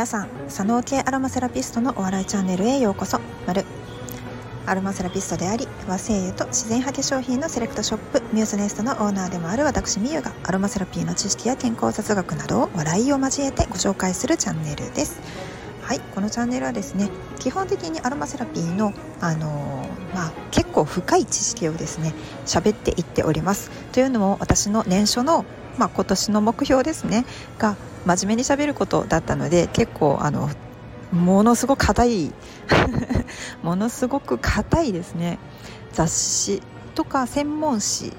皆さん左脳系アロマセラピストのお笑いチャンネルへようこそ。丸。アロマセラピストであり和製油と自然派化粧品のセレクトショップミューズネストのオーナーでもある私みゆがアロマセラピーの知識や健康雑学などを笑いを交えてご紹介するチャンネルです。はいこのチャンネルはですね基本的にアロマセラピーの、あのー、まあ、結構深い知識をですね喋っていっております。というのも私の年初の、まあ、今年の目標ですねが真面目にしゃべることだったので結構あのものすごく硬い ものすごく硬いですね。雑誌とか専門誌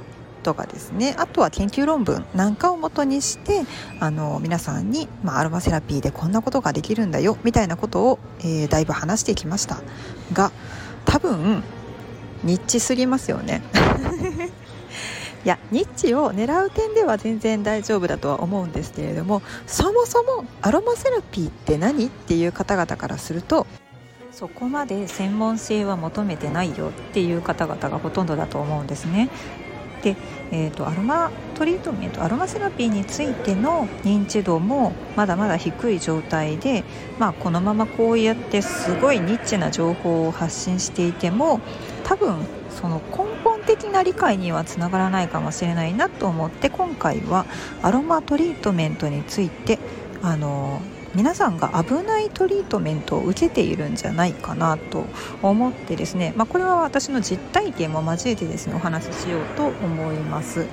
とかですね。あとは研究論文なんかをもとにしてあの皆さんに、まあ、アロマセラピーでこんなことができるんだよみたいなことを、えー、だいぶ話していきました。が多分ニッチすぎますよね。いやニッチを狙う点では全然大丈夫だとは思うんですけれどもそもそもアロマセラピーって何っていう方々からするとそこまで専門性は求めてないよっていう方々がほとんどだと思うんですね。で、えーと、アロマトリートメントアロマセラピーについての認知度もまだまだ低い状態で、まあ、このままこうやってすごいニッチな情報を発信していても多分その根本的な理解にはつながらないかもしれないなと思って今回はアロマトリートメントについてあの皆さんが危ないトリートメントを受けているんじゃないかなと思ってですね、まあ、これは私の実体験も交えてですねお話ししようと思います。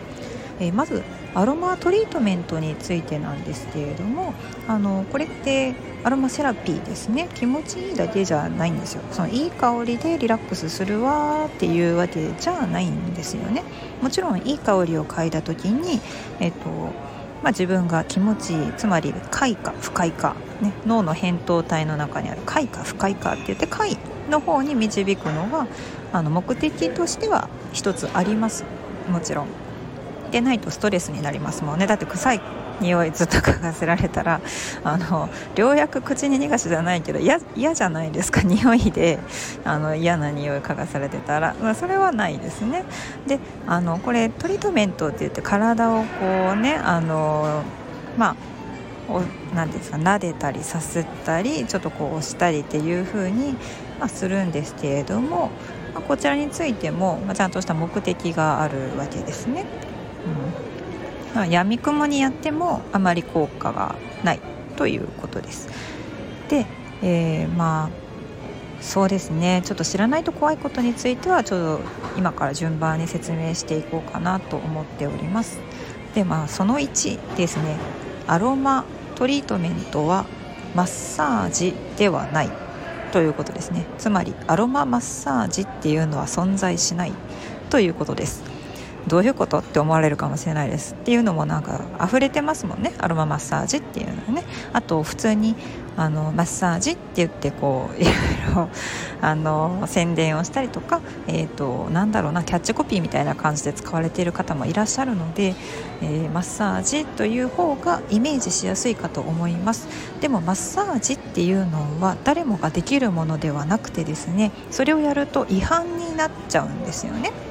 えー、まずアロマトリートメントについてなんですけれどもあのこれってアロマセラピーですね。気持ちいいだけじゃないんですよ。そのいい香りでリラックスするわっていうわけじゃないんですよね。もちろんいい香りを嗅いだ時に、えっとまあ、自分が気持ちいいつまり快か不快か、ね、脳の扁桃体の中にある快か不快かって言って快の方に導くのがあの目的としては一つあります。もちろん。でないとストレスになりますもんね。だって臭い匂いずっと嗅がせられたらあの良薬口に逃がしじゃないけど嫌じゃないですか。匂いであの嫌な匂い嗅がされてたら、まあ、それはないですね。であのこれトリートメントって言って体をこうねあのまあ何ですか撫でたりさせたりちょっとこう押したりっていう風に、まあ、するんですけれども、まあ、こちらについても、まあ、ちゃんとした目的があるわけですね。うん、闇雲にやってもあまり効果がないということです。で、えー、まあそうですね。ちょっと知らないと怖いことについてはちょっと今から順番に説明していこうかなと思っております。でまあその1ですね。アロマトリートメントはマッサージではないということですね。つまりアロママッサージっていうのは存在しないということです。どういうことって思われるかもしれないですっていうのもなんか溢れてますもんね。アロママッサージっていうのはね。あと普通にあのマッサージって言ってこう いろいろあの宣伝をしたりとか、えーと、なんだろうなキャッチコピーみたいな感じで使われている方もいらっしゃるので、えー、マッサージという方がイメージしやすいかと思います。でもマッサージっていうのは誰もができるものではなくてですねそれをやると違反になっちゃうんですよね。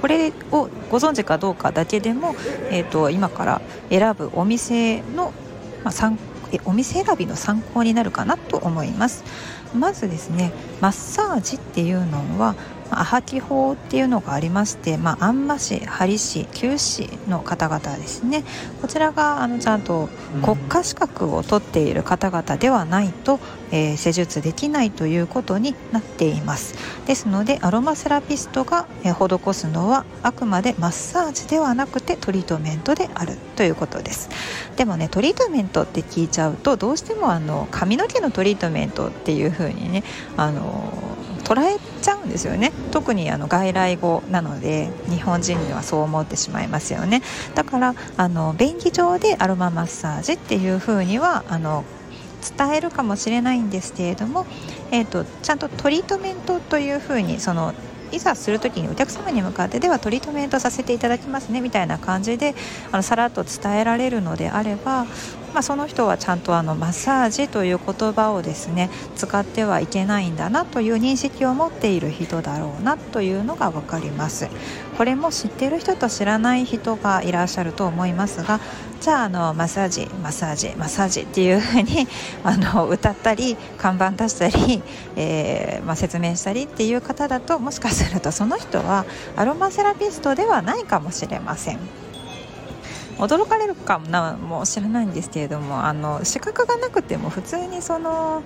これをご存知かどうかだけでも、えーと、今から選ぶお店の、まあ、参お店選びの参考になるかなと思います。まずですねマッサージっていうのはアハキ法っていうのがありまして、まあ、安麻師、針師、灸師の方々ですね。こちらがあのちゃんと国家資格を取っている方々ではないと、えー、施術できないということになっています。ですのでアロマセラピストが、えー、施すのはあくまでマッサージではなくてトリートメントであるということです。でもねトリートメントって聞いちゃうとどうしてもあの髪の毛のトリートメントっていう風にねあの捉えちゃうんですよね。特にあの外来語なので日本人にはそう思ってしまいますよね。だからあの便宜上でアロママッサージっていう風にはあの伝えるかもしれないんですけれども、えーと、ちゃんとトリートメントというふうにそのいざする時にお客様に向かってではトリートメントさせていただきますねみたいな感じであのさらっと伝えられるのであればまあ、その人はちゃんとあのマッサージという言葉をですね使ってはいけないんだなという認識を持っている人だろうなというのが分かりますこれも知っている人と知らない人がいらっしゃると思いますがじゃああのマッサージマッサージマッサージっていう風に あの歌ったり看板出したり、えー、まあ、説明したりっていう方だともしかするとその人はアロマセラピストではないかもしれません。驚かれるかなも知らないんですけれどもあの資格がなくても普通にその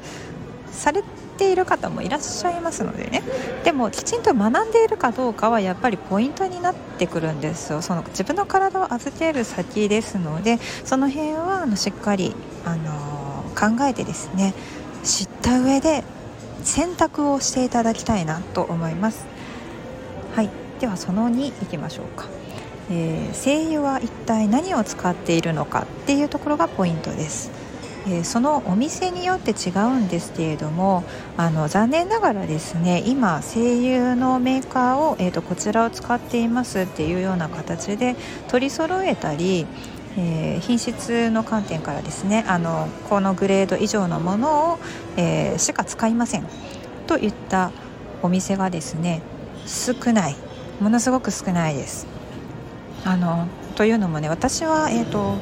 されている方もいらっしゃいますのでね。でもきちんと学んでいるかどうかはやっぱりポイントになってくるんですよ。その自分の体を預ける先ですのでその辺はあのしっかり、あの、考えてですね知った上で選択をしていただきたいなと思います。はい。ではその2いきましょうか。えー、精油は一体何を使っているのかっていうところがポイントです。え、そのお店によって違うんですけれどもあの残念ながらですね今精油のメーカーを、えーと、こちらを使っていますっていうような形で取り揃えたり、えー、品質の観点からですねあのこのグレード以上のものを、えー、しか使いませんといったお店がですね少ないものすごく少ないです。あのというのもね私は、えーと、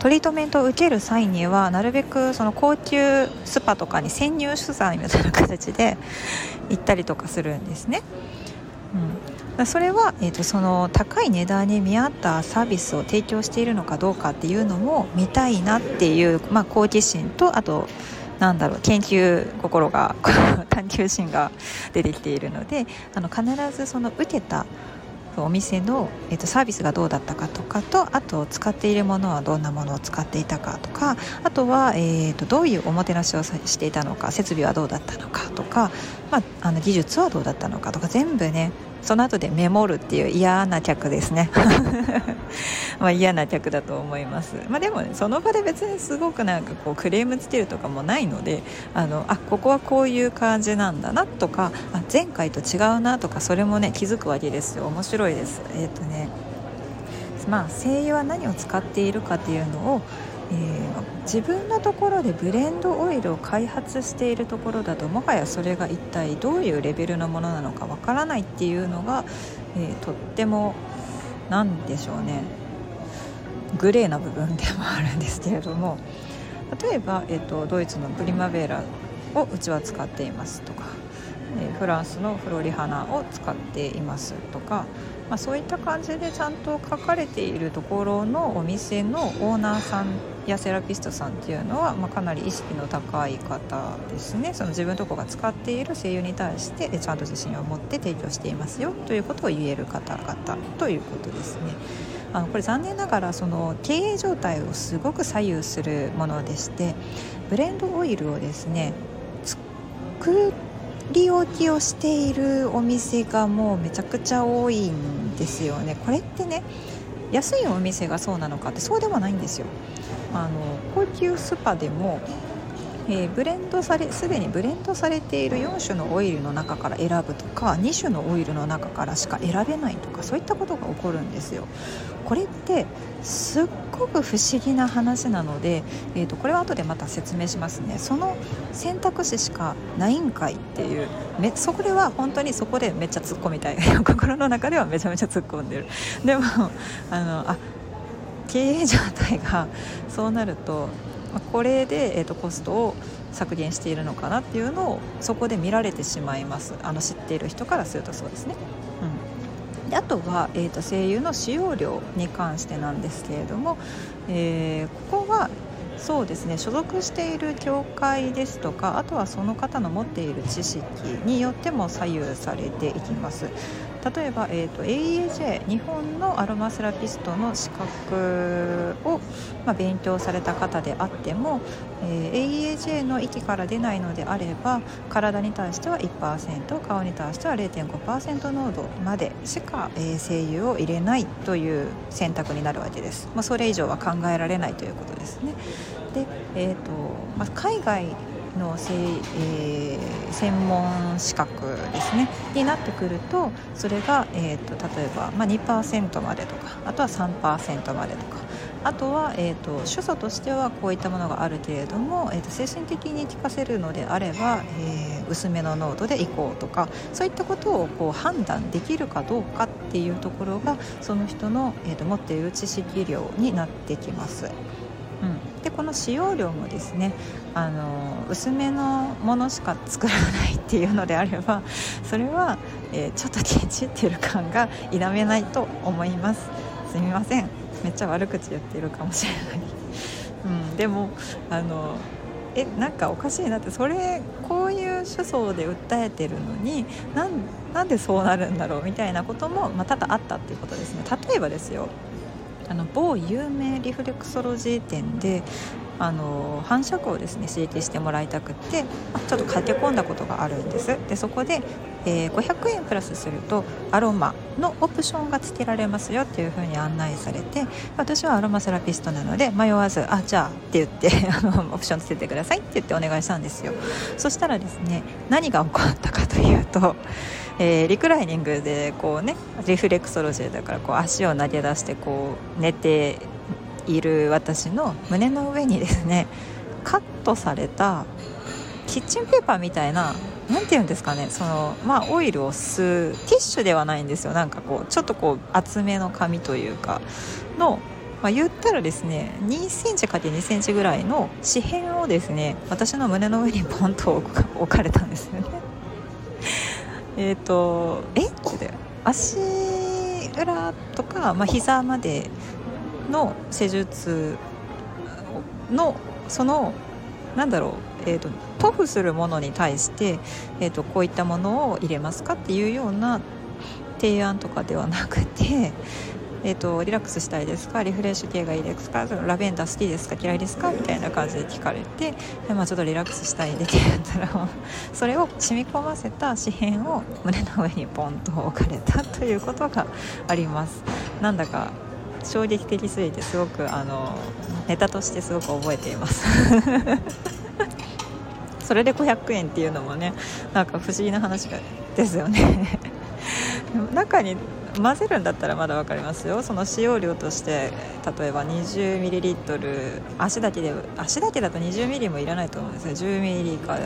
トリートメントを受ける際にはなるべくその高級スパとかに潜入取材みたいな形で行ったりとかするんですね。うん、それは、えーと、その高い値段に見合ったサービスを提供しているのかどうかっていうのも見たいなっていう、まあ、好奇心とあとなんだろう研究心が 探求心が出てきているのであの必ずその受けたお店の、えーと、サービスがどうだったかとかとあと使っているものはどんなものを使っていたかとかあとは、えーと、どういうおもてなしをしていたのか設備はどうだったのかとか、まあ、あの技術はどうだったのかとか全部ねその後でメモるっていう嫌な客ですね。まあ嫌な客だと思います、まあ、でも、ね、その場で別にすごくなんかこうクレームつけるとかもないのであのあここはこういう感じなんだなとかあ前回と違うなとかそれもね気づくわけですよ。面白いです。えっ、ー、とねまあ精油は何を使っているかっていうのをえー、自分のところでブレンドオイルを開発しているところだともはやそれが一体どういうレベルのものなのかわからないっていうのが、えー、とっても何でしょうね。グレーな部分でもあるんですけれども。例えば、えーと、ドイツのプリマベーラをうちは使っていますとか、えー、フランスのフロリハナを使っていますとかまあ、そういった感じでちゃんと書かれているところのお店のオーナーさんやセラピストさんっていうのは、まあ、かなり意識の高い方ですね。その自分とこが使っている声優に対してちゃんと自信を持って提供していますよということを言える方々ということですね。あのこれ残念ながらその経営状態をすごく左右するものでしてブレンドオイルをですね作り置きをしているお店がもうめちゃくちゃ多いんですよね。これってね安いお店がそうなのかってそうではないんですよ。あの高級スパでもえー、ブレンドされすでにブレンドされている4種のオイルの中から選ぶとか2種のオイルの中からしか選べないとかそういったことが起こるんですよ。これってすっごく不思議な話なので、えーと、これは後でまた説明しますね。その選択肢しかないんかいっていうめそこでは本当にそこでめっちゃ突っ込みたい。心の中ではめちゃめちゃ突っ込んでる。でもあのあ経営状態がそうなるとこれで、えーと、コストを削減しているのかなっていうのをそこで見られてしまいます。あの知っている人からするとそうですね。うん、であとは、えーと、声優の使用量に関してなんですけれども、えー、ここはそうですね所属している教会ですとかあとはその方の持っている知識によっても左右されていきます。例えば、えーと、AEAJ 日本のアロマセラピストの資格を、まあ、勉強された方であっても、えー、AEAJ の域から出ないのであれば体に対しては1%顔に対しては0.5%濃度までしか、えー、精油を入れないという選択になるわけです、まあ、それ以上は考えられないということですね。で、えーとまあ、海外のせ、えー、専門資格ですねになってくるとそれが、えーと、例えば、まあ、2%までとかあとは3%までとかあとは、えーと、主訴としてはこういったものがあるけれども、えーと、精神的に効かせるのであれば、えー、薄めの濃度でいこうとかそういったことをこう判断できるかどうかっていうところがその人の、えーと持っている知識量になってきます。この使用量もですねあの薄めのものしか作らないっていうのであればそれは、えー、ちょっとケチってる感が否めないと思います。すみません。めっちゃ悪口言ってるかもしれない、うん、でもあのえなんかおかしいなってそれこういう手相で訴えてるのになんでそうなるんだろうみたいなことも、まあ、多々あったっていうことですね。例えばですよ。あの某有名リフレクソロジー店であの反射区をですね刺激してもらいたくってちょっと駆け込んだことがあるんです。でそこで、えー、500円プラスするとアロマのオプションがつけられますよっていう風に案内されて私はアロマセラピストなので迷わず「あじゃあ」って言って あのオプションつけてくださいって言ってお願いしたんですよ。そしたらですね何が起こったかというとえー、リクライニングでこうねリフレクソロジーだからこう足を投げ出してこう寝ている私の胸の上にですねカットされたキッチンペーパーみたいな何て言うんですかねその、まあ、オイルを吸うティッシュではないんですよ。なんかこうちょっとこう厚めの紙というかの、まあ、言ったらですね2センチ ×2 センチぐらいの紙片をですね私の胸の上にポンと置かれたんですよね。えっ、ー、とえ？って足裏とか、まあ、膝までの施術のそのなんだろう、えーと、塗布するものに対して、えーとこういったものを入れますかっていうような提案とかではなくてえーと、リラックスしたいですか？リフレッシュ系がいいですか？ラベンダー好きですか？嫌いですか？みたいな感じで聞かれてで、まあ、ちょっとリラックスしたいでって言ったら それを染み込ませた紙片を胸の上にポンと置かれたということがあります。なんだか衝撃的すぎてすごくあのネタとしてすごく覚えています。それで500円っていうのもねなんか不思議な話ですよね。中に混ぜるんだったらまだ分かりますよ。その使用量として例えば 20ml 足だけで足だけだと 20ml もいらないと思うんですよ。10ml か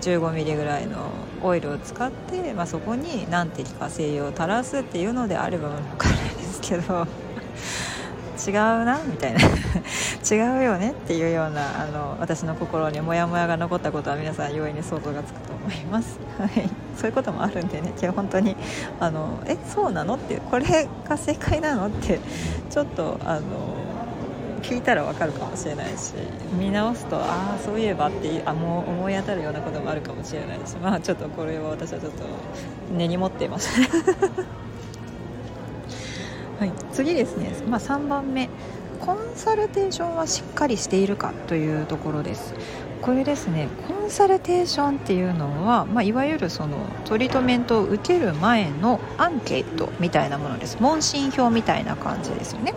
15ml ぐらいのオイルを使って、まあ、そこに何滴か精油を垂らすっていうのであれば分かるんですけど。違うなみたいな。違うよねっていうようなあの私の心にモヤモヤが残ったことは皆さん容易に想像がつくと思います、はい、そういうこともあるんでね。今日本当にあのえそうなのってこれが正解なのってちょっとあの聞いたら分かるかもしれないし見直すとああそういえばってあもう思い当たるようなこともあるかもしれないしまあちょっとこれは私はちょっと根に持っていました はい、次ですね、まあ、3番目。コンサルテーションはしっかりしているかというところです。これですねコンサルテーションっていうのは、まあ、いわゆるそのトリートメントを受ける前のアンケートみたいなものです。問診票みたいな感じですよね。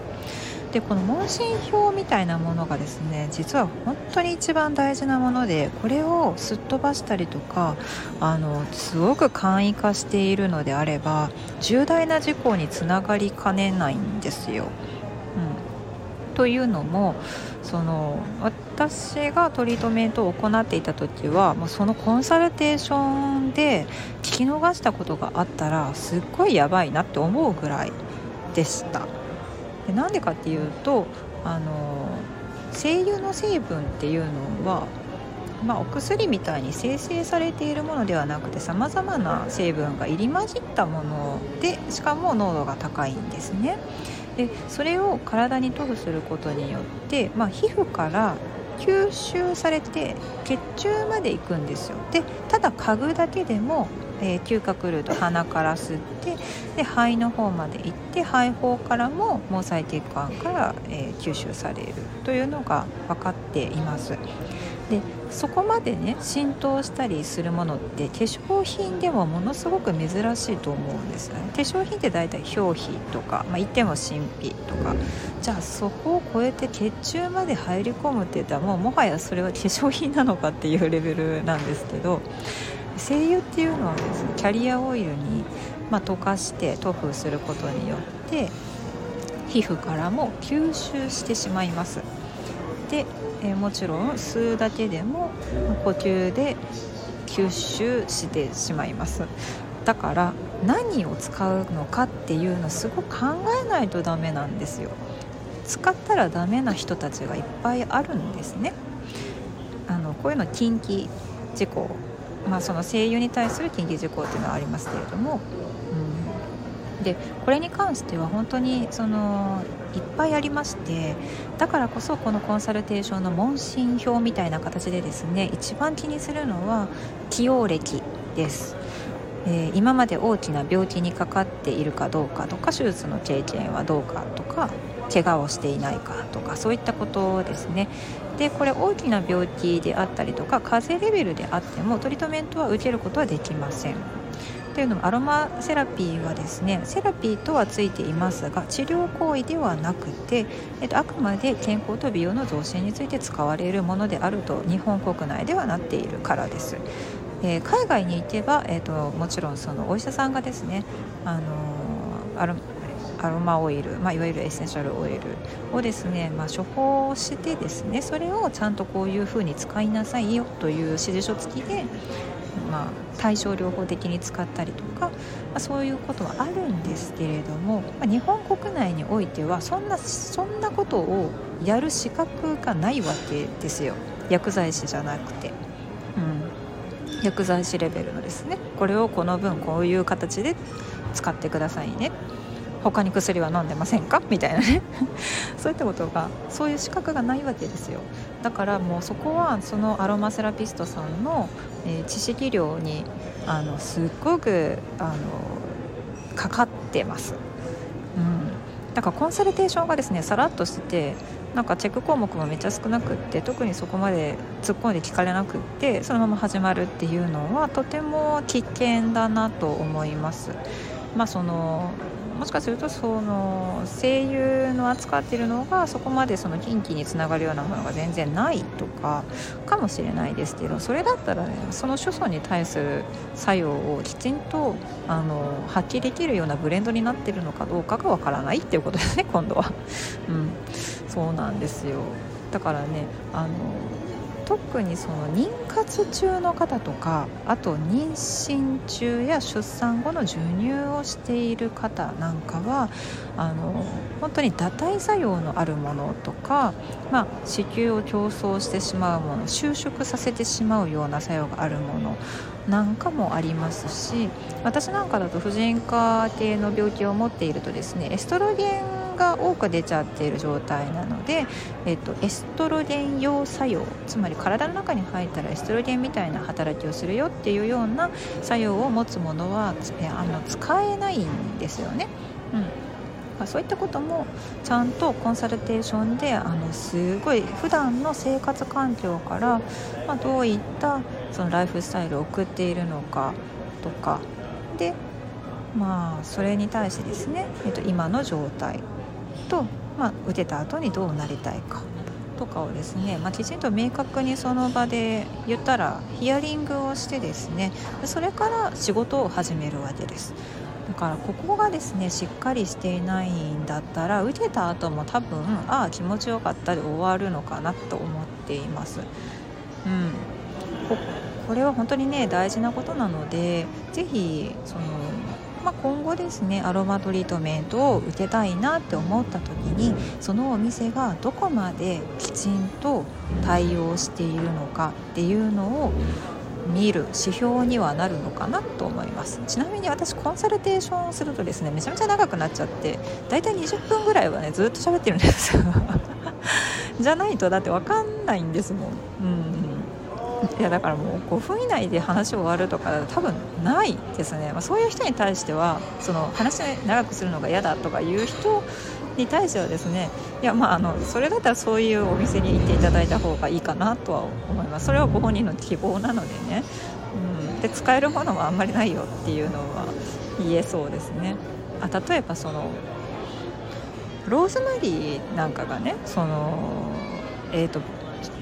でこの問診票みたいなものがですね実は本当に一番大事なものでこれをすっ飛ばしたりとかあのすごく簡易化しているのであれば重大な事故につながりかねないんですよ。というのもその私がトリートメントを行っていた時はもうそのコンサルテーションで聞き逃したことがあったらすっごいやばいなって思うぐらいでした。でなんでかっていうとあの精油の成分っていうのは、まあ、お薬みたいに生成されているものではなくてさまざまな成分が入り混じったものでしかも濃度が高いんですね。でそれを体に塗布することによって、まあ、皮膚から吸収されて血中まで行くんですよでただ嗅ぐだけでもえー、嗅覚ルート鼻から吸ってで肺の方まで行って肺胞からも毛細血管から、えー、吸収されるというのが分かっています。でそこまでね浸透したりするものって化粧品でもものすごく珍しいと思うんですよね。化粧品って大体表皮とか、まあ、言っても新皮とか。じゃあそこを超えて血中まで入り込むって言ったらもうもはやそれは化粧品なのかっていうレベルなんですけど精油っていうのはですねキャリアオイルに、まあ、溶かして塗布することによって皮膚からも吸収してしまいます。で、えー、もちろん吸うだけでも呼吸で吸収してしまいます。だから何を使うのかっていうのすごく考えないとダメなんですよ。使ったらダメな人たちがいっぱいあるんですね。あのこういうの近畿事項。まあその声優に対する近畿事項っていうのはありますけれども、でこれに関しては本当にそのいっぱいありましてだからこそこのコンサルテーションの問診票みたいな形でですね一番気にするのは起用歴です。えー、今まで大きな病気にかかっているかどうかとか手術の経験はどうかとか怪我をしていないかとかそういったことですね。でこれ大きな病気であったりとか風邪レベルであってもトリートメントは受けることはできません。というのもアロマセラピーはですねセラピーとはついていますが治療行為ではなくて、えっと、あくまで健康と美容の増進について使われるものであると日本国内ではなっているからです。えー、海外に行けば、えーと、もちろんそのお医者さんがですね、あのアロアロマオイル、まあ、いわゆるエッセンシャルオイルをですね、まあ、処方してですねそれをちゃんとこういうふうに使いなさいよという指示書付きで、ま、対症療法的に使ったりとか、まあ、そういうことはあるんですけれども、まあ、日本国内においてはそんなそんなことをやる資格がないわけですよ。薬剤師じゃなくて。うん。薬剤師レベルのですね。これをこの分こういう形で使ってくださいね。他に薬は飲んでませんか？みたいなね。そういったことがそういう資格がないわけですよ。だからもうそこはそのアロマセラピストさんの、えー、知識量にあのすっごくあのかかってます、うん、だからコンサルテーションがですねさらっとしててなんかチェック項目もめっちゃ少なくって特にそこまで突っ込んで聞かれなくってそのまま始まるっていうのはとても危険だなと思います。まあ、そのもしかするとその声優の扱っているのがそこまでその近畿につながるようなものが全然ないとかかもしれないですけどそれだったらねその所作に対する作用をきちんとあの発揮できるようなブレンドになっているのかどうかがわからないっていうことですね今度は。うん、そうなんですよだからねあの特にその妊活中の方とかあと妊娠中や出産後の授乳をしている方なんかはあの本当に堕胎作用のあるものとか、まあ、子宮を競争してしまうもの収縮させてしまうような作用があるものなんかもありますし私なんかだと婦人科系の病気を持っているとですねエストロゲンが多く出ちゃっている状態なので、えっと、エストロゲン用作用つまり体の中に入ったらエストロゲンみたいな働きをするよっていうような作用を持つものはあの使えないんですよね。うんそういったこともちゃんとコンサルテーションであのすごい普段の生活環境から、まあ、どういったそのライフスタイルを送っているのかとか。でまあそれに対してですね、えっと、今の状態と、まあ、受けた後にどうなりたいかとかをですね、まあ、きちんと明確にその場で言ったらヒアリングをしてですねそれから仕事を始めるわけです。だからここがですねしっかりしていないんだったら受けた後も多分ああ気持ちよかったで終わるのかなと思っています。うん。これは本当にね大事なことなのでぜひそのまあ、今後ですねアロマトリートメントを受けたいなって思った時にそのお店がどこまできちんと対応しているのかっていうのを見る指標にはなるのかなと思います。ちなみに私コンサルテーションするとですねめちゃめちゃ長くなっちゃってだいたい20分ぐらいはねずっと喋ってるんですよ。じゃないとだって分かんないんですもん。うん。いやだからもう5分以内で話終わるとか多分ないですね、まあ、そういう人に対してはその話長くするのが嫌だとかいう人に対してはですねいやまああのそれだったらそういうお店に行っていただいた方がいいかなとは思います。それはご本人の希望なのでね、うん、で使えるものもあんまりないよっていうのは言えそうですね。あ例えばそのローズマリーなんかがねそのえーと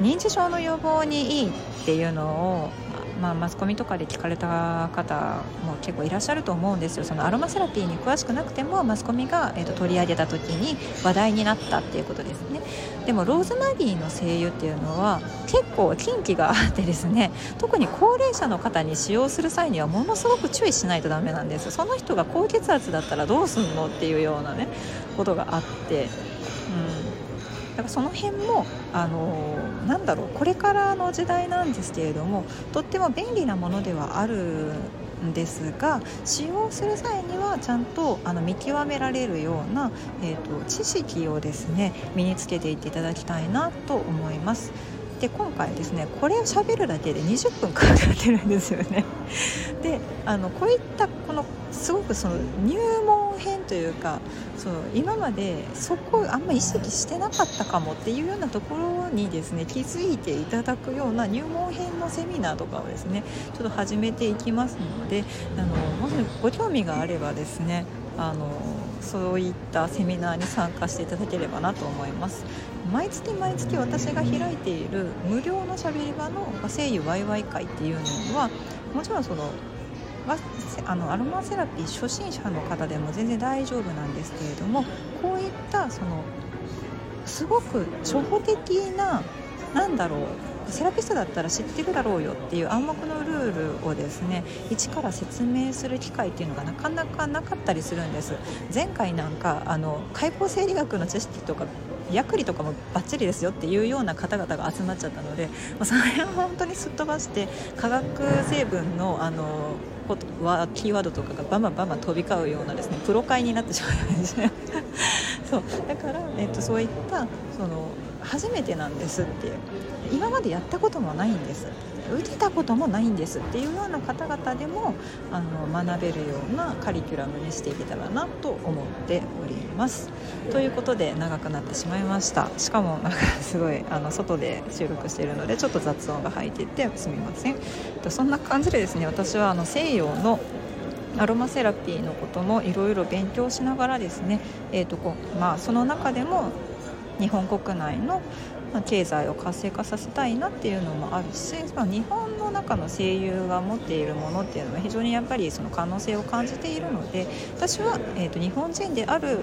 認知症の予防にいいっていうのをまあ、マスコミとかで聞かれた方も結構いらっしゃると思うんですよ。そのアロマセラピーに詳しくなくてもマスコミが、えーと、取り上げた時に話題になったっていうことですね。でもローズマリーの精油っていうのは結構禁忌があってですね特に高齢者の方に使用する際にはものすごく注意しないとダメなんです。その人が高血圧だったらどうすんのっていうようなねことがあって、うん。からその辺もあのなんだろうこれからの時代なんですけれどもとっても便利なものではあるんですが使用する際にはちゃんとあの見極められるような、えーと、知識をですね身につけていっていただきたいなと思います。で今回ですねこれを喋るだけで20分かかってるんですよね。であのこういったこのすごくその入門編というかその今までそこあんま意識してなかったかもっていうようなところにですね気づいていただくような入門編のセミナーとかをですねちょっと始めていきますのであのもしご興味があればですねあのそういったセミナーに参加していただければなと思います。毎月毎月私が開いている無料のしゃべり場の声優ワイワイ会っていうのはもちろんそのあのアロマセラピー初心者の方でも全然大丈夫なんですけれどもこういったそのすごく初歩的な何だろうセラピストだったら知ってるだろうよっていう暗黙のルールをですね一から説明する機会っていうのがなかなかなかったりするんです。前回なんかあの解剖生理学の知識とか薬理とかもバッチリですよっていうような方々が集まっちゃったので、その辺は本当にすっ飛ばして化学成分のあのことはキーワードとかがバンバンバンバン飛び交うようなですねプロ会になってしまうんですねそう。だから、えっと、そういったその初めてなんですっていう。今までやったこともないんです。打てたこともないんですっていうような方々でもあの学べるようなカリキュラムにしていけたらなと思っております。ます。ということで長くなってしまいました。しかもなんかすごいあの外で収録しているのでちょっと雑音が入っていてすみません。そんな感じでですね私はあの西洋のアロマセラピーのこともいろいろ勉強しながらですね、えーとこまあ、その中でも日本国内の経済を活性化させたいなっていうのもあるし日本の中の声優が持っているものっていうのは非常にやっぱりその可能性を感じているので私は、えーと、日本人である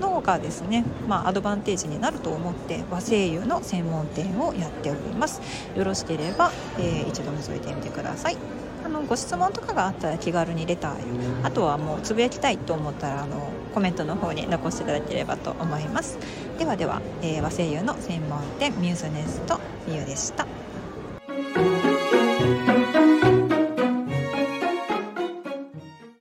のがですね、まあ、アドバンテージになると思って和声優の専門店をやっております。よろしければ、えー、一度覗いてみてください。あのご質問とかがあったら気軽にレターあとはもうつぶやきたいと思ったらあのコメントの方に残していただければと思います。ではでは、えー、和声優の専門店ミューズネストミュでした。